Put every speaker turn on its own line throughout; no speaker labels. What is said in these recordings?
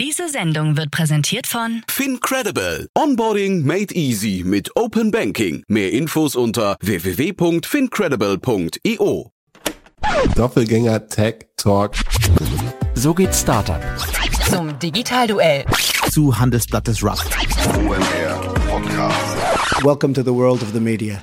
Diese Sendung wird präsentiert von
FinCredible. Onboarding made easy mit Open Banking. Mehr Infos unter www.fincredible.io.
Doppelgänger Tech Talk.
So geht Startup.
zum Digitalduell.
Zu Handelsblatt des Rust.
Welcome to the world of the media.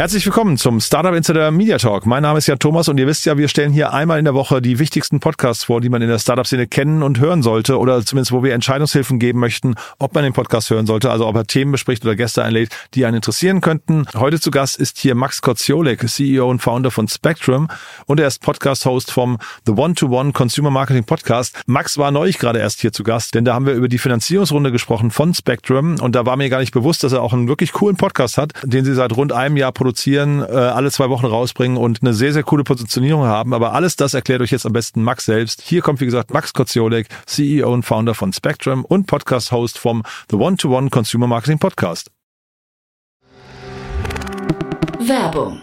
Herzlich willkommen zum Startup Insider Media Talk. Mein Name ist Jan Thomas und ihr wisst ja, wir stellen hier einmal in der Woche die wichtigsten Podcasts vor, die man in der Startup-Szene kennen und hören sollte oder zumindest wo wir Entscheidungshilfen geben möchten, ob man den Podcast hören sollte, also ob er Themen bespricht oder Gäste einlädt, die einen interessieren könnten. Heute zu Gast ist hier Max Kotziolek, CEO und Founder von Spectrum und er ist Podcast-Host vom The One-to-One Consumer Marketing Podcast. Max war neulich gerade erst hier zu Gast, denn da haben wir über die Finanzierungsrunde gesprochen von Spectrum und da war mir gar nicht bewusst, dass er auch einen wirklich coolen Podcast hat, den sie seit rund einem Jahr produzieren, äh, alle zwei Wochen rausbringen und eine sehr, sehr coole Positionierung haben. Aber alles das erklärt euch jetzt am besten Max selbst. Hier kommt, wie gesagt, Max Kotziolek, CEO und Founder von Spectrum und Podcast-Host vom The One-to-One Consumer Marketing Podcast.
Werbung.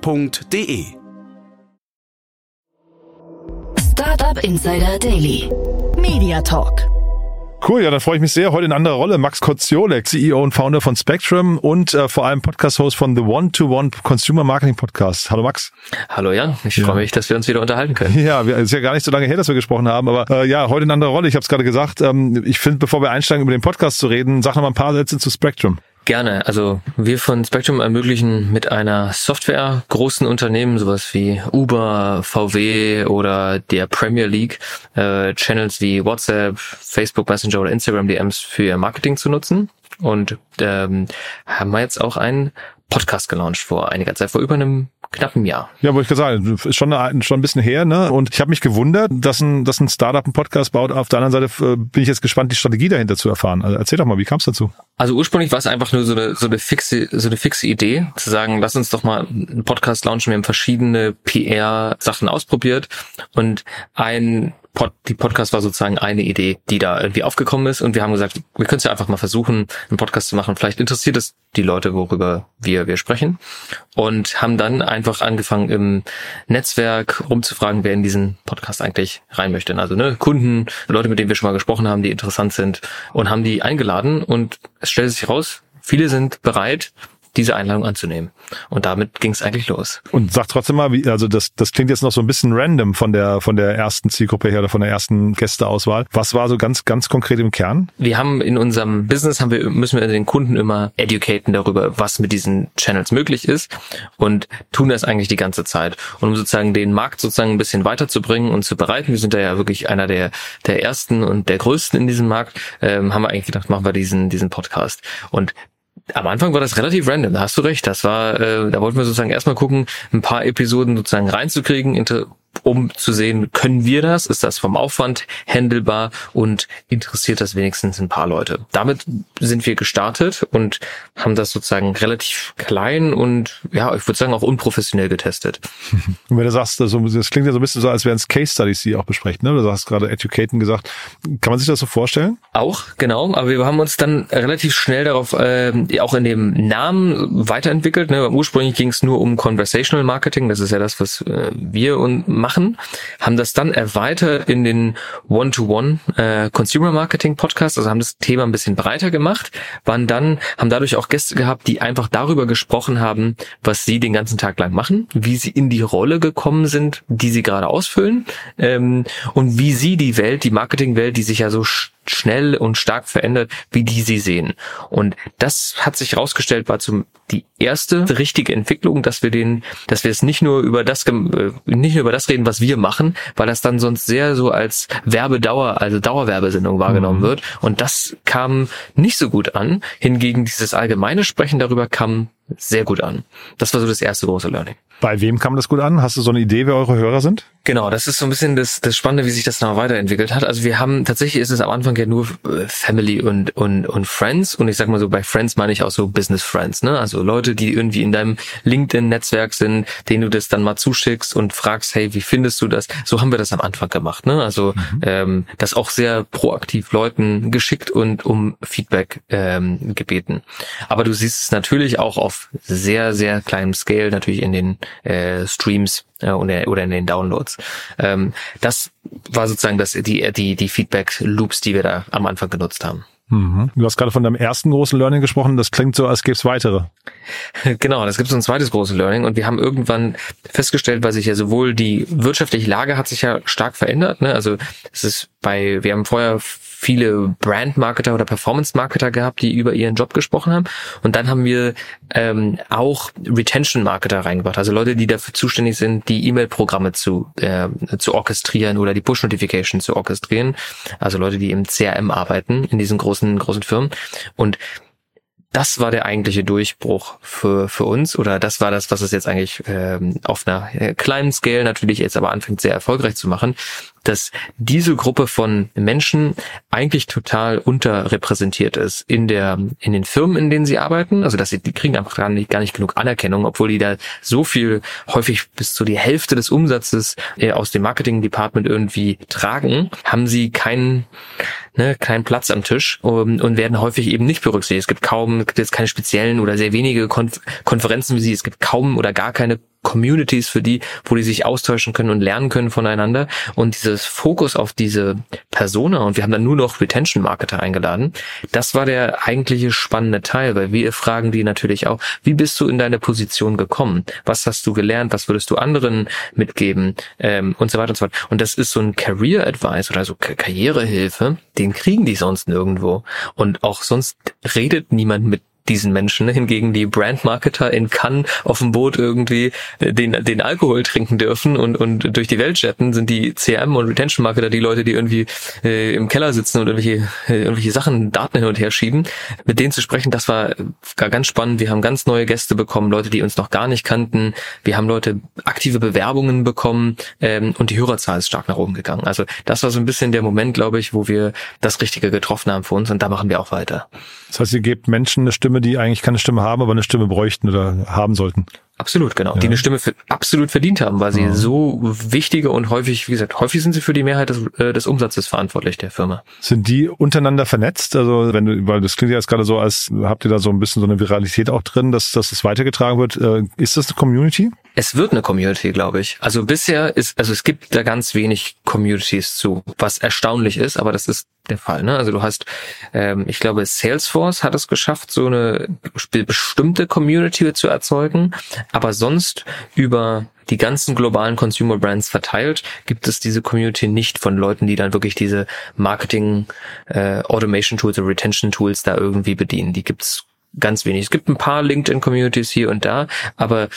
www.startup.de.
Startup Insider Daily. Media Talk.
Cool, ja, dann freue ich mich sehr. Heute in anderer Rolle Max Kotziolek, CEO und Founder von Spectrum und äh, vor allem Podcast-Host von The One-to-One Consumer Marketing Podcast. Hallo Max.
Hallo Jan, ich
Ja.
freue mich, dass wir uns wieder unterhalten können.
Ja, wir, ist ja gar nicht so lange her, dass wir gesprochen haben, aber äh, ja, heute in anderer Rolle. Ich habe es gerade gesagt. Ähm, ich finde, bevor wir einsteigen, über den Podcast zu reden, sag noch mal ein paar Sätze zu Spectrum.
Gerne. Also wir von Spectrum ermöglichen mit einer Software großen Unternehmen, sowas wie Uber, VW oder der Premier League, äh, Channels wie WhatsApp, Facebook Messenger oder Instagram DMs für ihr Marketing zu nutzen. Und ähm, haben wir jetzt auch einen Podcast gelauncht vor einiger Zeit, vor über einem knappen Jahr.
Ja, wollte ich gerade sagen, ist schon, eine, schon ein bisschen her, ne? Und ich habe mich gewundert, dass ein, dass ein Startup einen Podcast baut. Auf der anderen Seite äh, bin ich jetzt gespannt, die Strategie dahinter zu erfahren. Also erzähl doch mal, wie kam es dazu?
Also ursprünglich war es einfach nur so eine, so eine fixe, so eine fixe Idee, zu sagen, lass uns doch mal einen Podcast launchen. Wir haben verschiedene PR-Sachen ausprobiert und ein Pod, die Podcast war sozusagen eine Idee, die da irgendwie aufgekommen ist und wir haben gesagt, wir können es ja einfach mal versuchen, einen Podcast zu machen. Vielleicht interessiert es die Leute, worüber wir, wir sprechen und haben dann einfach angefangen im Netzwerk rumzufragen, wer in diesen Podcast eigentlich rein möchte. Also ne, Kunden, Leute, mit denen wir schon mal gesprochen haben, die interessant sind und haben die eingeladen und es stellte sich raus, viele sind bereit, diese Einladung anzunehmen. Und damit ging es eigentlich los.
Und sag trotzdem mal, wie, also das, das klingt jetzt noch so ein bisschen random von der von der ersten Zielgruppe her oder von der ersten Gästeauswahl. Was war so ganz ganz konkret im Kern?
Wir haben in unserem Business haben wir müssen wir den Kunden immer educaten darüber, was mit diesen Channels möglich ist und tun das eigentlich die ganze Zeit. Und um sozusagen den Markt sozusagen ein bisschen weiterzubringen und zu bereiten, wir sind da ja wirklich einer der der ersten und der größten in diesem Markt, ähm, haben wir eigentlich gedacht, machen wir diesen diesen Podcast. Und am Anfang war das relativ random, da hast du recht. Das war, äh, da wollten wir sozusagen erstmal gucken, ein paar Episoden sozusagen reinzukriegen, inter um zu sehen, können wir das? Ist das vom Aufwand handelbar und interessiert das wenigstens ein paar Leute? Damit sind wir gestartet und haben das sozusagen relativ klein und ja, ich würde sagen auch unprofessionell getestet.
Und wenn du sagst, das, klingt ja so ein bisschen so, als wären es Case Studies, die auch besprecht, ne? Du hast gerade Educaten gesagt. Kann man sich das so vorstellen?
Auch, genau, aber wir haben uns dann relativ schnell darauf ähm, auch in dem Namen weiterentwickelt. Ne? Ursprünglich ging es nur um Conversational Marketing, das ist ja das, was äh, wir und machen, haben das dann erweitert in den One-to-One äh, Consumer Marketing Podcast, also haben das Thema ein bisschen breiter gemacht, waren dann, haben dadurch auch Gäste gehabt, die einfach darüber gesprochen haben, was sie den ganzen Tag lang machen, wie sie in die Rolle gekommen sind, die sie gerade ausfüllen ähm, und wie sie die Welt, die Marketingwelt, die sich ja so schnell und stark verändert, wie die sie sehen. Und das hat sich herausgestellt, war zum die erste richtige Entwicklung, dass wir den, dass wir es nicht nur über das äh, nicht nur über das reden, was wir machen, weil das dann sonst sehr so als Werbedauer, also Dauerwerbesendung wahrgenommen mhm. wird. Und das kam nicht so gut an. Hingegen dieses allgemeine Sprechen darüber kam sehr gut an. Das war so das erste große Learning.
Bei wem kam das gut an? Hast du so eine Idee, wer eure Hörer sind?
Genau, das ist so ein bisschen das, das Spannende, wie sich das noch weiterentwickelt hat. Also wir haben, tatsächlich ist es am Anfang ja nur äh, Family und, und, und Friends. Und ich sag mal so, bei Friends meine ich auch so Business Friends, ne? Also Leute, die irgendwie in deinem LinkedIn-Netzwerk sind, denen du das dann mal zuschickst und fragst, hey, wie findest du das? So haben wir das am Anfang gemacht, ne? Also mhm. ähm, das auch sehr proaktiv Leuten geschickt und um Feedback ähm, gebeten. Aber du siehst es natürlich auch auf sehr, sehr kleinem Scale natürlich in den äh, Streams äh, oder, oder in den Downloads. Ähm, das war sozusagen das, die, die, die Feedback-Loops, die wir da am Anfang genutzt haben.
Mhm. Du hast gerade von deinem ersten großen Learning gesprochen. Das klingt so, als gäbe es weitere.
Genau, das gibt so ein zweites großes Learning. Und wir haben irgendwann festgestellt, weil sich ja sowohl die wirtschaftliche Lage hat sich ja stark verändert. Ne? Also es ist bei, wir haben vorher viele Brand-Marketer oder Performance-Marketer gehabt, die über ihren Job gesprochen haben. Und dann haben wir ähm, auch Retention-Marketer reingebracht, also Leute, die dafür zuständig sind, die E-Mail-Programme zu, äh, zu orchestrieren oder die Push-Notifications zu orchestrieren. Also Leute, die im CRM arbeiten in diesen großen, großen Firmen. Und das war der eigentliche Durchbruch für, für uns oder das war das, was es jetzt eigentlich ähm, auf einer äh, kleinen Scale natürlich jetzt aber anfängt sehr erfolgreich zu machen, dass diese Gruppe von Menschen eigentlich total unterrepräsentiert ist in der in den Firmen, in denen sie arbeiten. Also dass sie die kriegen einfach gar nicht, gar nicht genug Anerkennung, obwohl die da so viel häufig bis zu die Hälfte des Umsatzes äh, aus dem Marketing Department irgendwie tragen, haben sie keinen ne, keinen Platz am Tisch um, und werden häufig eben nicht berücksichtigt. Es gibt kaum, es gibt jetzt keine speziellen oder sehr wenige Konf Konferenzen wie sie. Es gibt kaum oder gar keine Communities für die, wo die sich austauschen können und lernen können voneinander. Und dieses Fokus auf diese Persona, und wir haben dann nur noch Retention Marketer eingeladen, das war der eigentliche spannende Teil, weil wir fragen die natürlich auch, wie bist du in deine Position gekommen? Was hast du gelernt? Was würdest du anderen mitgeben? Ähm, und so weiter und so fort. Und das ist so ein Career Advice oder so Karrierehilfe, den kriegen die sonst nirgendwo. Und auch sonst redet niemand mit diesen Menschen. Hingegen die Brandmarketer in Cannes auf dem Boot irgendwie äh, den, den Alkohol trinken dürfen und, und durch die Welt jetten, sind die CM und Retention Marketer die Leute, die irgendwie äh, im Keller sitzen und irgendwelche, äh, irgendwelche Sachen, Daten hin und her schieben. Mit denen zu sprechen, das war gar ganz spannend. Wir haben ganz neue Gäste bekommen, Leute, die uns noch gar nicht kannten. Wir haben Leute aktive Bewerbungen bekommen ähm, und die Hörerzahl ist stark nach oben gegangen. Also das war so ein bisschen der Moment, glaube ich, wo wir das Richtige getroffen haben für uns und da machen wir auch weiter.
Das heißt, ihr gebt Menschen eine Stimme, die eigentlich keine Stimme haben, aber eine Stimme bräuchten oder haben sollten.
Absolut, genau. Ja. Die eine Stimme für, absolut verdient haben, weil sie ja. so wichtige und häufig, wie gesagt, häufig sind sie für die Mehrheit des, äh, des Umsatzes verantwortlich der Firma.
Sind die untereinander vernetzt? Also wenn du, weil das klingt ja jetzt gerade so, als habt ihr da so ein bisschen so eine Viralität auch drin, dass, dass es weitergetragen wird. Äh, ist das eine Community?
Es wird eine Community, glaube ich. Also bisher ist, also es gibt da ganz wenig Communities zu, was erstaunlich ist, aber das ist der Fall. Ne? Also du hast, ähm, ich glaube, Salesforce hat es geschafft, so eine bestimmte Community zu erzeugen, aber sonst über die ganzen globalen Consumer Brands verteilt, gibt es diese Community nicht von Leuten, die dann wirklich diese Marketing äh, Automation Tools oder Retention Tools da irgendwie bedienen. Die gibt's ganz wenig. Es gibt ein paar LinkedIn Communities hier und da, aber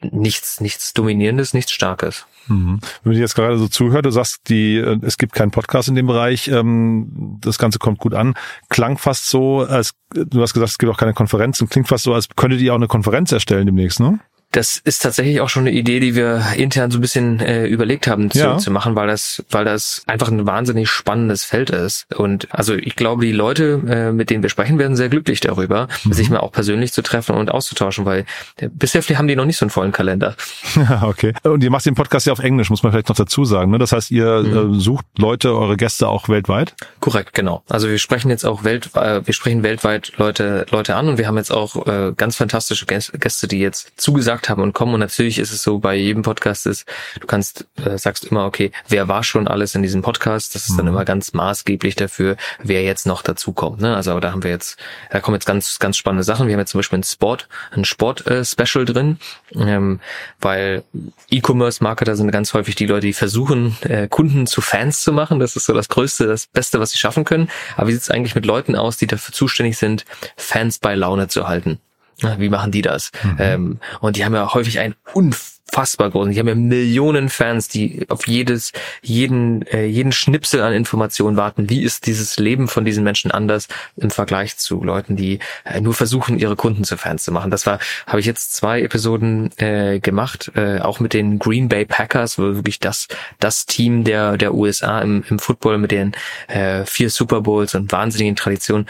nichts, nichts Dominierendes, nichts Starkes.
Mhm. Wenn du jetzt gerade so zuhört, du sagst, die, äh, es gibt keinen Podcast in dem Bereich, ähm, das Ganze kommt gut an. Klang fast so, als du hast gesagt, es gibt auch keine Konferenzen, klingt fast so, als könntet ihr auch eine Konferenz erstellen demnächst, ne?
Das ist tatsächlich auch schon eine Idee, die wir intern so ein bisschen äh, überlegt haben zu, ja. zu machen, weil das, weil das einfach ein wahnsinnig spannendes Feld ist. Und also ich glaube, die Leute, äh, mit denen wir sprechen, werden sehr glücklich darüber, mhm. sich mal auch persönlich zu treffen und auszutauschen, weil äh, bisher haben die noch nicht so einen vollen Kalender.
Okay. Und ihr macht den Podcast ja auf Englisch, muss man vielleicht noch dazu sagen. Ne? Das heißt, ihr mhm. äh, sucht Leute, eure Gäste auch weltweit?
Korrekt, genau. Also wir sprechen jetzt auch welt, äh, wir sprechen weltweit Leute, Leute an und wir haben jetzt auch äh, ganz fantastische Gäste, die jetzt zugesagt gemacht haben und kommen. Und natürlich ist es so, bei jedem Podcast ist, du kannst, äh, sagst immer, okay, wer war schon alles in diesem Podcast? Das ist mhm. dann immer ganz maßgeblich dafür, wer jetzt noch dazu kommt. Ne? Also da haben wir jetzt, da kommen jetzt ganz, ganz spannende Sachen. Wir haben jetzt zum Beispiel ein Sport, ein Sport-Special äh, drin, ähm, weil E-Commerce-Marketer sind ganz häufig die Leute, die versuchen, äh, Kunden zu Fans zu machen. Das ist so das Größte, das Beste, was sie schaffen können. Aber wie sieht es eigentlich mit Leuten aus, die dafür zuständig sind, Fans bei Laune zu halten? Wie machen die das? Mhm. Ähm, und die haben ja häufig einen unfassbar großen, die haben ja Millionen Fans, die auf jedes, jeden, äh, jeden Schnipsel an Informationen warten. Wie ist dieses Leben von diesen Menschen anders im Vergleich zu Leuten, die äh, nur versuchen, ihre Kunden zu Fans zu machen? Das war, habe ich jetzt zwei Episoden äh, gemacht, äh, auch mit den Green Bay Packers, wo wirklich das, das Team der, der USA im, im Football mit den äh, vier Super Bowls und wahnsinnigen Traditionen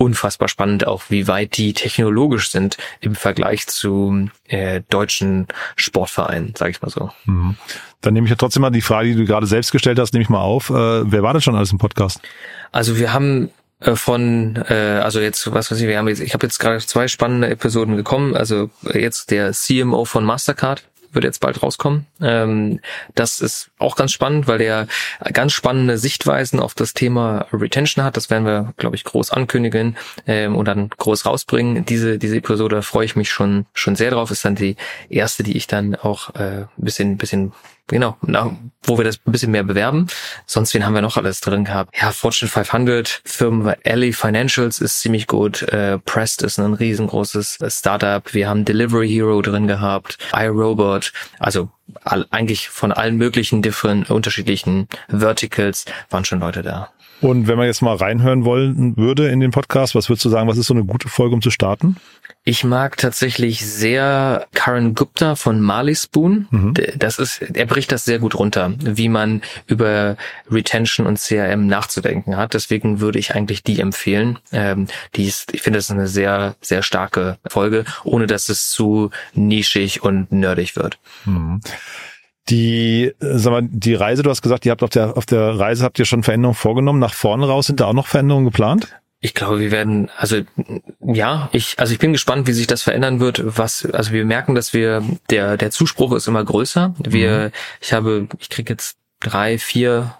unfassbar spannend, auch wie weit die technologisch sind im Vergleich zu äh, deutschen Sportvereinen, sage ich mal so. Mhm.
Dann nehme ich ja trotzdem mal die Frage, die du gerade selbst gestellt hast, nehme ich mal auf. Äh, wer war denn schon alles im Podcast?
Also wir haben äh, von äh, also jetzt was weiß ich wir haben jetzt ich habe jetzt gerade zwei spannende Episoden gekommen also jetzt der CMO von Mastercard wird jetzt bald rauskommen. Ähm, das ist auch ganz spannend, weil der ganz spannende Sichtweisen auf das Thema Retention hat. Das werden wir, glaube ich, groß ankündigen ähm, und dann groß rausbringen. Diese diese Episode freue ich mich schon schon sehr drauf. Ist dann die erste, die ich dann auch äh, bisschen bisschen genau, na, wo wir das ein bisschen mehr bewerben. Sonst, wen haben wir noch alles drin gehabt? Ja, Fortune 500, Firmen Alley Financials ist ziemlich gut, äh, Prest ist ein riesengroßes Startup, wir haben Delivery Hero drin gehabt, iRobot, also all, eigentlich von allen möglichen different, unterschiedlichen Verticals waren schon Leute da.
Und wenn man jetzt mal reinhören wollen würde in den Podcast, was würdest du sagen, was ist so eine gute Folge, um zu starten?
Ich mag tatsächlich sehr Karen Gupta von Marley Spoon. Mhm. Das ist, er bricht das sehr gut runter, wie man über Retention und CRM nachzudenken hat. Deswegen würde ich eigentlich die empfehlen. Ähm, die ist, ich finde, das ist eine sehr, sehr starke Folge, ohne dass es zu nischig und nerdig wird. Mhm.
Die, sag mal, die Reise, du hast gesagt, ihr habt auf der, auf der Reise habt ihr schon Veränderungen vorgenommen. Nach vorne raus sind da auch noch Veränderungen geplant?
Ich glaube, wir werden, also ja, ich, also ich bin gespannt, wie sich das verändern wird. Was, also wir merken, dass wir der der Zuspruch ist immer größer. Wir, mhm. ich habe, ich kriege jetzt drei, vier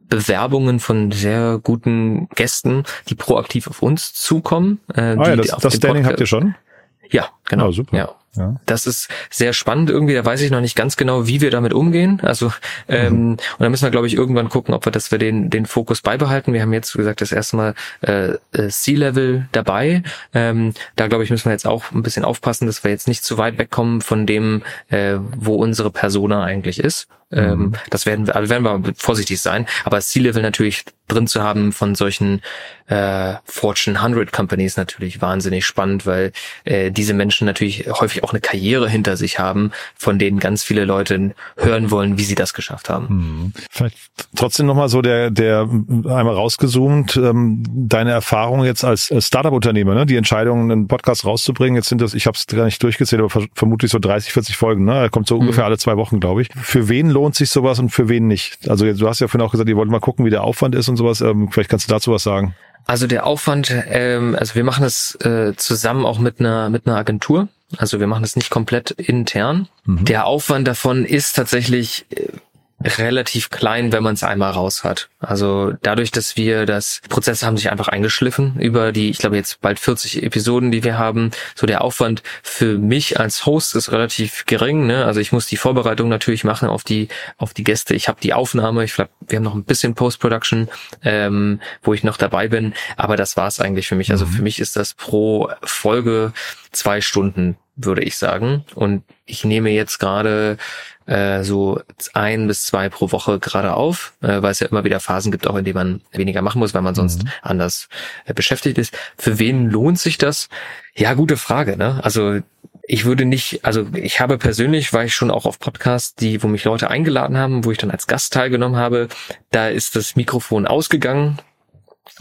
Bewerbungen von sehr guten Gästen, die proaktiv auf uns zukommen.
Äh, ah, ja, das, das Standing habt ihr schon?
Ja, genau. Oh, super. Ja. Ja. Das ist sehr spannend irgendwie, da weiß ich noch nicht ganz genau, wie wir damit umgehen. Also ähm, mhm. und da müssen wir, glaube ich, irgendwann gucken, ob wir, dass wir den, den Fokus beibehalten. Wir haben jetzt, wie gesagt, das erste Mal äh, äh C-Level dabei. Ähm, da, glaube ich, müssen wir jetzt auch ein bisschen aufpassen, dass wir jetzt nicht zu weit wegkommen von dem, äh, wo unsere Persona eigentlich ist. Ähm, mhm. das werden wir, also werden wir vorsichtig sein. Aber C-Level natürlich drin zu haben von solchen äh, Fortune 100 Companies natürlich wahnsinnig spannend, weil äh, diese Menschen natürlich häufig auch eine Karriere hinter sich haben, von denen ganz viele Leute hören wollen, wie sie das geschafft haben.
Mhm. Vielleicht trotzdem nochmal so der, der einmal rausgezoomt, ähm, deine Erfahrung jetzt als Startup-Unternehmer, ne? die Entscheidung, einen Podcast rauszubringen, jetzt sind das, ich habe es gar nicht durchgezählt, aber vermutlich so 30, 40 Folgen, ne? Er kommt so mhm. ungefähr alle zwei Wochen, glaube ich. Für wen lohnt sich sowas und für wen nicht? Also du hast ja vorhin auch gesagt, ihr wollt mal gucken, wie der Aufwand ist und sowas. Ähm, vielleicht kannst du dazu was sagen.
Also der Aufwand, ähm, also wir machen das äh, zusammen auch mit einer mit einer Agentur. Also wir machen das nicht komplett intern. Mhm. Der Aufwand davon ist tatsächlich äh, relativ klein, wenn man es einmal raus hat. Also dadurch, dass wir das Prozesse haben sich einfach eingeschliffen über die, ich glaube jetzt bald 40 Episoden, die wir haben. So der Aufwand für mich als Host ist relativ gering. Ne? Also ich muss die Vorbereitung natürlich machen auf die auf die Gäste. Ich habe die Aufnahme. Ich glaube, wir haben noch ein bisschen Post-Production, ähm, wo ich noch dabei bin. Aber das war's eigentlich für mich. Also mhm. für mich ist das pro Folge zwei Stunden würde ich sagen. Und ich nehme jetzt gerade äh, so ein bis zwei pro Woche gerade auf, äh, weil es ja immer wieder Phasen gibt, auch in denen man weniger machen muss, weil man sonst mhm. anders äh, beschäftigt ist. Für wen lohnt sich das? Ja, gute Frage. Ne? Also ich würde nicht, also ich habe persönlich, war ich schon auch auf Podcasts, die, wo mich Leute eingeladen haben, wo ich dann als Gast teilgenommen habe, da ist das Mikrofon ausgegangen,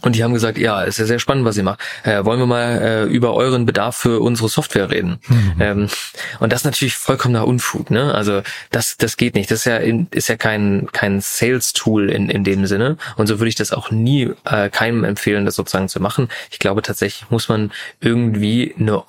und die haben gesagt, ja, ist ja sehr spannend, was ihr macht. Äh, wollen wir mal äh, über euren Bedarf für unsere Software reden? Mhm. Ähm, und das ist natürlich vollkommener Unfug, ne? Also das, das geht nicht. Das ist ja, in, ist ja kein, kein Sales-Tool in, in dem Sinne. Und so würde ich das auch nie äh, keinem empfehlen, das sozusagen zu machen. Ich glaube tatsächlich muss man irgendwie eine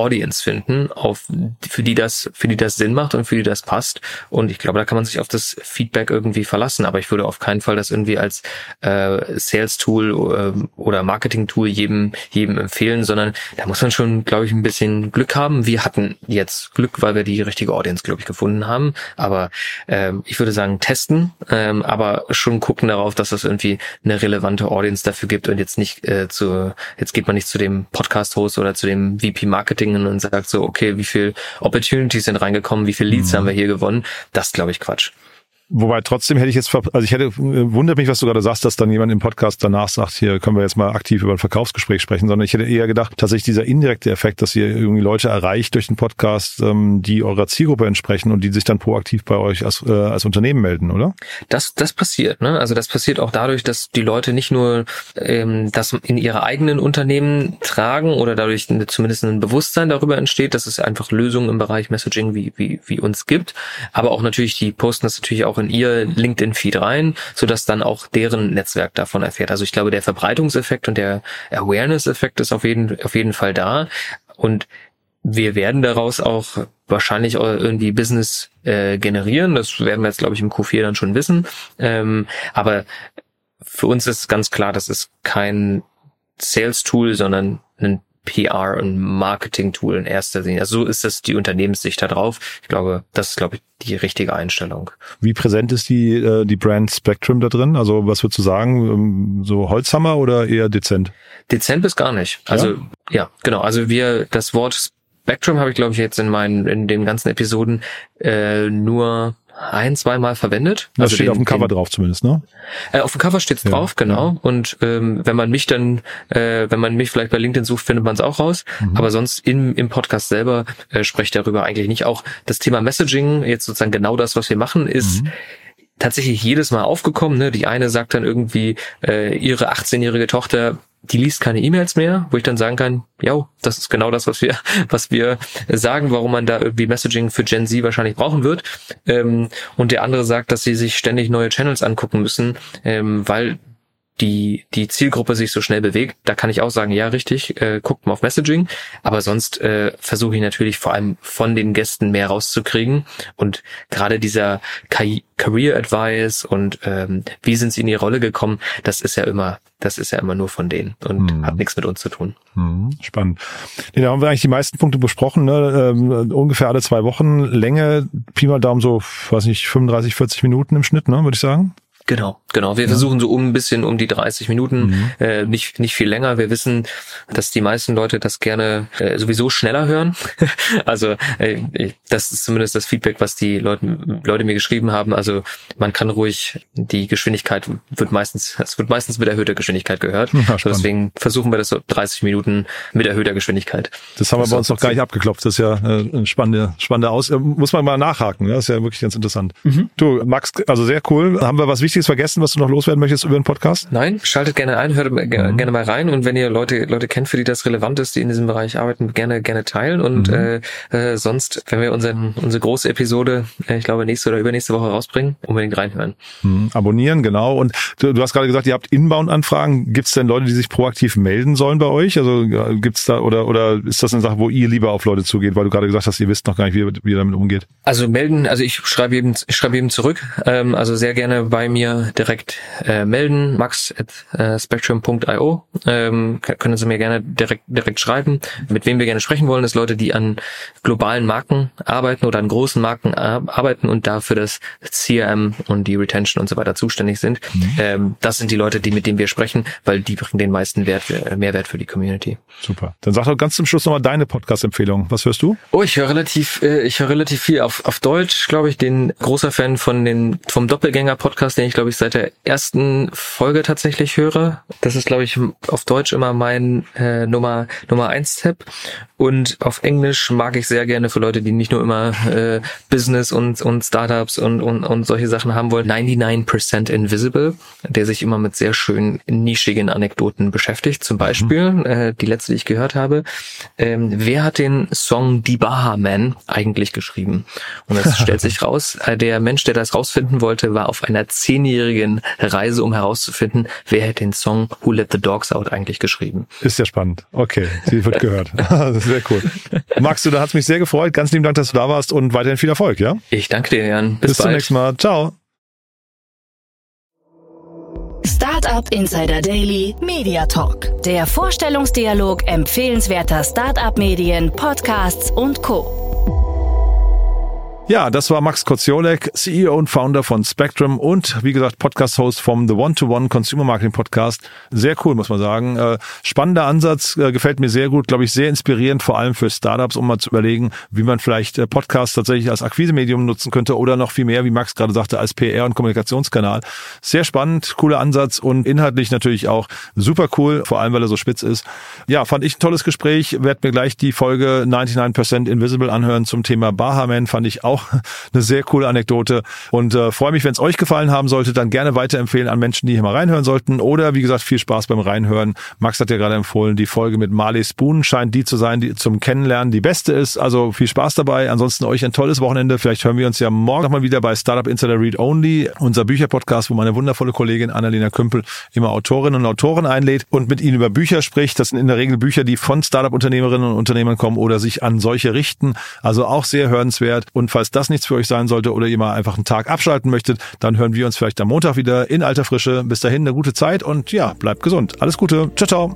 Audience finden, auf, für die das, für die das Sinn macht und für die das passt. Und ich glaube, da kann man sich auf das Feedback irgendwie verlassen. Aber ich würde auf keinen Fall das irgendwie als äh, Sales-Tool äh, oder Marketing-Tool jedem, jedem empfehlen, sondern da muss man schon, glaube ich, ein bisschen Glück haben. Wir hatten jetzt Glück, weil wir die richtige Audience, glaube ich, gefunden haben. Aber ähm, ich würde sagen, testen, ähm, aber schon gucken darauf, dass das irgendwie eine relevante Audience dafür gibt und jetzt nicht äh, zu, jetzt geht man nicht zu dem Podcast-Host oder zu dem VP Marketing und sagt so, okay, wie viel Opportunities sind reingekommen, wie viel Leads mhm. haben wir hier gewonnen? Das glaube ich Quatsch.
Wobei trotzdem hätte ich jetzt, also ich hätte, äh, wundert mich, was du gerade sagst, dass dann jemand im Podcast danach sagt, hier können wir jetzt mal aktiv über ein Verkaufsgespräch sprechen, sondern ich hätte eher gedacht, tatsächlich dieser indirekte Effekt, dass ihr irgendwie Leute erreicht durch den Podcast, ähm, die eurer Zielgruppe entsprechen und die sich dann proaktiv bei euch als, äh, als Unternehmen melden, oder?
Das, das passiert, ne? Also das passiert auch dadurch, dass die Leute nicht nur ähm, das in ihre eigenen Unternehmen tragen oder dadurch zumindest ein Bewusstsein darüber entsteht, dass es einfach Lösungen im Bereich Messaging wie, wie, wie uns gibt, aber auch natürlich, die posten das natürlich auch in ihr LinkedIn-Feed rein, sodass dann auch deren Netzwerk davon erfährt. Also ich glaube, der Verbreitungseffekt und der Awareness-Effekt ist auf jeden, auf jeden Fall da. Und wir werden daraus auch wahrscheinlich irgendwie Business äh, generieren. Das werden wir jetzt, glaube ich, im Q4 dann schon wissen. Ähm, aber für uns ist ganz klar, das ist kein Sales-Tool, sondern ein PR- und Marketing-Tool in erster Linie. Also so ist das die Unternehmenssicht da drauf. Ich glaube, das ist, glaube ich, die richtige Einstellung.
Wie präsent ist die, äh, die Brand Spectrum da drin? Also was würdest du sagen? Ähm, so Holzhammer oder eher dezent?
Dezent bis gar nicht. Also ja, ja genau. Also wir, das Wort Spectrum habe ich, glaube ich, jetzt in meinen, in den ganzen Episoden äh, nur ein, zweimal verwendet.
Das also steht den, auf dem Cover den, drauf zumindest, ne?
Äh, auf dem Cover steht's ja, drauf, genau. Ja. Und ähm, wenn man mich dann, äh, wenn man mich vielleicht bei LinkedIn sucht, findet man es auch raus. Mhm. Aber sonst im, im Podcast selber äh, spreche darüber eigentlich nicht. Auch das Thema Messaging, jetzt sozusagen genau das, was wir machen, ist mhm tatsächlich jedes Mal aufgekommen. Ne? Die eine sagt dann irgendwie, äh, ihre 18-jährige Tochter die liest keine E-Mails mehr, wo ich dann sagen kann, ja, das ist genau das, was wir, was wir sagen, warum man da irgendwie Messaging für Gen Z wahrscheinlich brauchen wird. Ähm, und der andere sagt, dass sie sich ständig neue Channels angucken müssen, ähm, weil die, die Zielgruppe sich so schnell bewegt, da kann ich auch sagen, ja, richtig, äh, guckt mal auf Messaging. Aber sonst äh, versuche ich natürlich vor allem von den Gästen mehr rauszukriegen. Und gerade dieser Career Advice und ähm, wie sind sie in die Rolle gekommen, das ist ja immer, das ist ja immer nur von denen und mhm. hat nichts mit uns zu tun.
Mhm. Spannend. Nee, da haben wir eigentlich die meisten Punkte besprochen, ne? ähm, ungefähr alle zwei Wochen. Länge, Pi mal Daumen so, weiß nicht, 35, 40 Minuten im Schnitt, ne, würde ich sagen.
Genau, genau. Wir ja. versuchen so um ein bisschen um die 30 Minuten, mhm. äh, nicht nicht viel länger. Wir wissen, dass die meisten Leute das gerne äh, sowieso schneller hören. also äh, das ist zumindest das Feedback, was die Leute Leute mir geschrieben haben. Also man kann ruhig die Geschwindigkeit wird meistens es wird meistens mit erhöhter Geschwindigkeit gehört. Ja, also deswegen versuchen wir das so 30 Minuten mit erhöhter Geschwindigkeit.
Das haben wir bei uns noch gar nicht abgeklopft. Das ist ja äh, eine spannende spannende aus. Äh, muss man mal nachhaken. Ne? Das ist ja wirklich ganz interessant. Mhm. Du Max, also sehr cool. Haben wir was Wichtiges Wichtiges vergessen, was du noch loswerden möchtest über den Podcast?
Nein, schaltet gerne ein, hört mhm. gerne mal rein und wenn ihr Leute Leute kennt, für die das relevant ist, die in diesem Bereich arbeiten, gerne gerne teilen und mhm. äh, äh, sonst, wenn wir unseren unsere große Episode, äh, ich glaube nächste oder übernächste Woche rausbringen, unbedingt reinhören.
Mhm. Abonnieren, genau. Und du, du hast gerade gesagt, ihr habt Inbound-Anfragen. Gibt es denn Leute, die sich proaktiv melden sollen bei euch? Also gibt's da oder oder ist das eine Sache, wo ihr lieber auf Leute zugeht, weil du gerade gesagt hast, ihr wisst noch gar nicht, wie, wie ihr damit umgeht?
Also melden, also ich schreibe eben, ich schreibe eben zurück. Ähm, also sehr gerne bei mir mir direkt äh, melden, max at äh, spectrum.io. Ähm, können Sie mir gerne direkt, direkt schreiben. Mit wem wir gerne sprechen wollen, ist Leute, die an globalen Marken arbeiten oder an großen Marken arbeiten und dafür das CRM und die Retention und so weiter zuständig sind. Mhm. Ähm, das sind die Leute, die mit denen wir sprechen, weil die bringen den meisten Wert, äh, Mehrwert für die Community.
Super. Dann sag doch ganz zum Schluss nochmal deine Podcast-Empfehlung. Was hörst du?
Oh, ich höre relativ, äh, ich höre relativ viel auf, auf Deutsch, glaube ich, den großer Fan von den, vom Doppelgänger-Podcast, den ich glaube ich seit der ersten Folge tatsächlich höre. Das ist glaube ich auf Deutsch immer mein äh, Nummer Nummer eins Tipp und auf Englisch mag ich sehr gerne für Leute, die nicht nur immer äh, Business und und Startups und und und solche Sachen haben wollen. 99% Invisible, der sich immer mit sehr schönen nischigen Anekdoten beschäftigt. Zum Beispiel mhm. äh, die letzte, die ich gehört habe. Ähm, wer hat den Song Die Baha Man eigentlich geschrieben? Und es stellt sich raus, äh, der Mensch, der das rausfinden wollte, war auf einer 10 zehnjährigen Reise, um herauszufinden, wer hat den Song Who Let the Dogs Out eigentlich geschrieben.
Ist ja spannend. Okay, sie wird gehört. sehr cool. Max, du, da hat's mich sehr gefreut. Ganz lieben Dank, dass du da warst und weiterhin viel Erfolg, ja?
Ich danke dir, Jan.
Bis, Bis zum nächsten Mal. Ciao.
Startup Insider Daily Media Talk. Der Vorstellungsdialog empfehlenswerter Startup-Medien, Podcasts und Co.
Ja, das war Max Koziolek, CEO und Founder von Spectrum und wie gesagt Podcast-Host vom The One-to-One Consumer Marketing Podcast. Sehr cool, muss man sagen. Äh, spannender Ansatz, äh, gefällt mir sehr gut, glaube ich, sehr inspirierend, vor allem für Startups, um mal zu überlegen, wie man vielleicht äh, Podcasts tatsächlich als Akquisemedium nutzen könnte oder noch viel mehr, wie Max gerade sagte, als PR- und Kommunikationskanal. Sehr spannend, cooler Ansatz und inhaltlich natürlich auch super cool, vor allem weil er so spitz ist. Ja, fand ich ein tolles Gespräch. Werd mir gleich die Folge 99% Invisible anhören zum Thema Bahaman, fand ich auch auch eine sehr coole Anekdote und äh, freue mich, wenn es euch gefallen haben sollte, dann gerne weiterempfehlen an Menschen, die hier mal reinhören sollten oder wie gesagt, viel Spaß beim Reinhören. Max hat ja gerade empfohlen, die Folge mit Marley Spoon scheint die zu sein, die zum Kennenlernen die beste ist. Also viel Spaß dabei. Ansonsten euch ein tolles Wochenende. Vielleicht hören wir uns ja morgen nochmal wieder bei Startup Insider Read Only, unser Bücherpodcast, wo meine wundervolle Kollegin Annalena Kümpel immer Autorinnen und Autoren einlädt und mit ihnen über Bücher spricht. Das sind in der Regel Bücher, die von Startup-Unternehmerinnen und Unternehmern kommen oder sich an solche richten. Also auch sehr hörenswert. Und falls das nichts für euch sein sollte oder ihr mal einfach einen Tag abschalten möchtet, dann hören wir uns vielleicht am Montag wieder in alter Frische. Bis dahin eine gute Zeit und ja, bleibt gesund. Alles Gute. Ciao, ciao.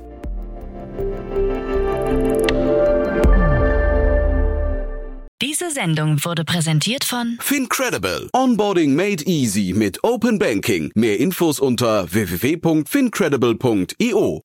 Diese Sendung wurde präsentiert von
Fincredible. Onboarding made easy mit Open Banking. Mehr Infos unter www.fincredible.io.